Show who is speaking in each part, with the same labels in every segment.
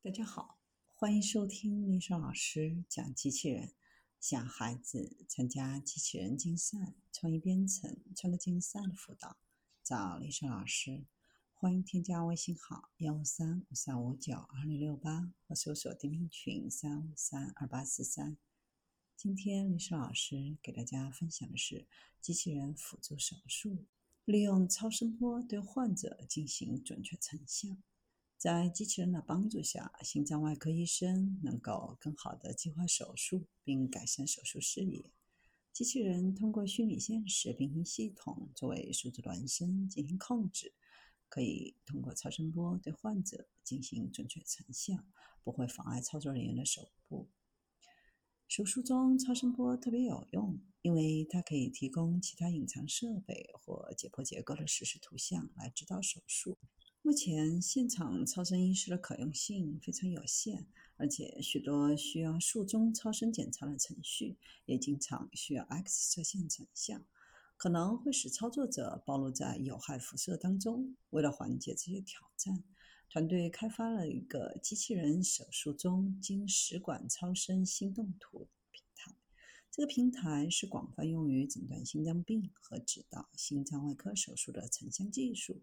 Speaker 1: 大家好，欢迎收听丽莎老师讲机器人。想孩子参加机器人竞赛、创意编程、创客竞赛的辅导，找丽莎老师。欢迎添加微信号幺五三五三五九二零六八，或搜索钉钉群三五三二八四三。今天丽莎老师给大家分享的是机器人辅助手术，利用超声波对患者进行准确成像。在机器人的帮助下，心脏外科医生能够更好地计划手术并改善手术视野。机器人通过虚拟现实平行系统作为数字孪生进行控制，可以通过超声波对患者进行准确成像，不会妨碍操作人员的手部。手术中，超声波特别有用，因为它可以提供其他隐藏设备或解剖结构的实时图像来指导手术。目前，现场超声医师的可用性非常有限，而且许多需要术中超声检查的程序也经常需要 X 射线成像，可能会使操作者暴露在有害辐射当中。为了缓解这些挑战，团队开发了一个机器人手术中经食管超声心动图平台。这个平台是广泛用于诊断心脏病和指导心脏外科手术的成像技术。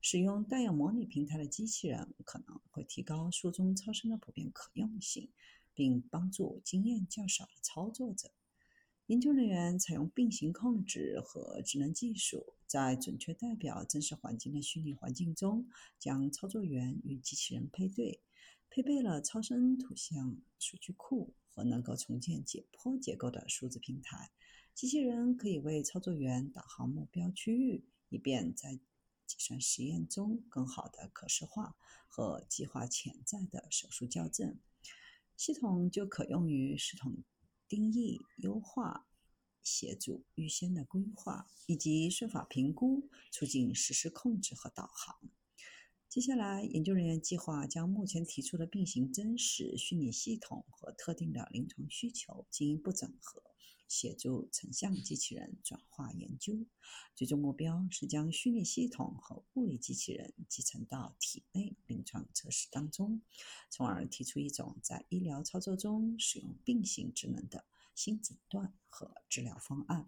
Speaker 1: 使用带有模拟平台的机器人可能会提高术中超声的普遍可用性，并帮助经验较少的操作者。研究人员采用并行控制和智能技术，在准确代表真实环境的虚拟环境中，将操作员与机器人配对，配备了超声图像数据库和能够重建解剖结构的数字平台。机器人可以为操作员导航目标区域，以便在计算实验中更好的可视化和计划潜在的手术校正系统，就可用于系统定义、优化、协助预先的规划以及算法评估，促进实时控制和导航。接下来，研究人员计划将目前提出的并行真实虚拟系统和特定的临床需求进一步整合。协助成像机器人转化研究，最终目标是将虚拟系统和物理机器人集成到体内临床测试当中，从而提出一种在医疗操作中使用并行智能的新诊断和治疗方案。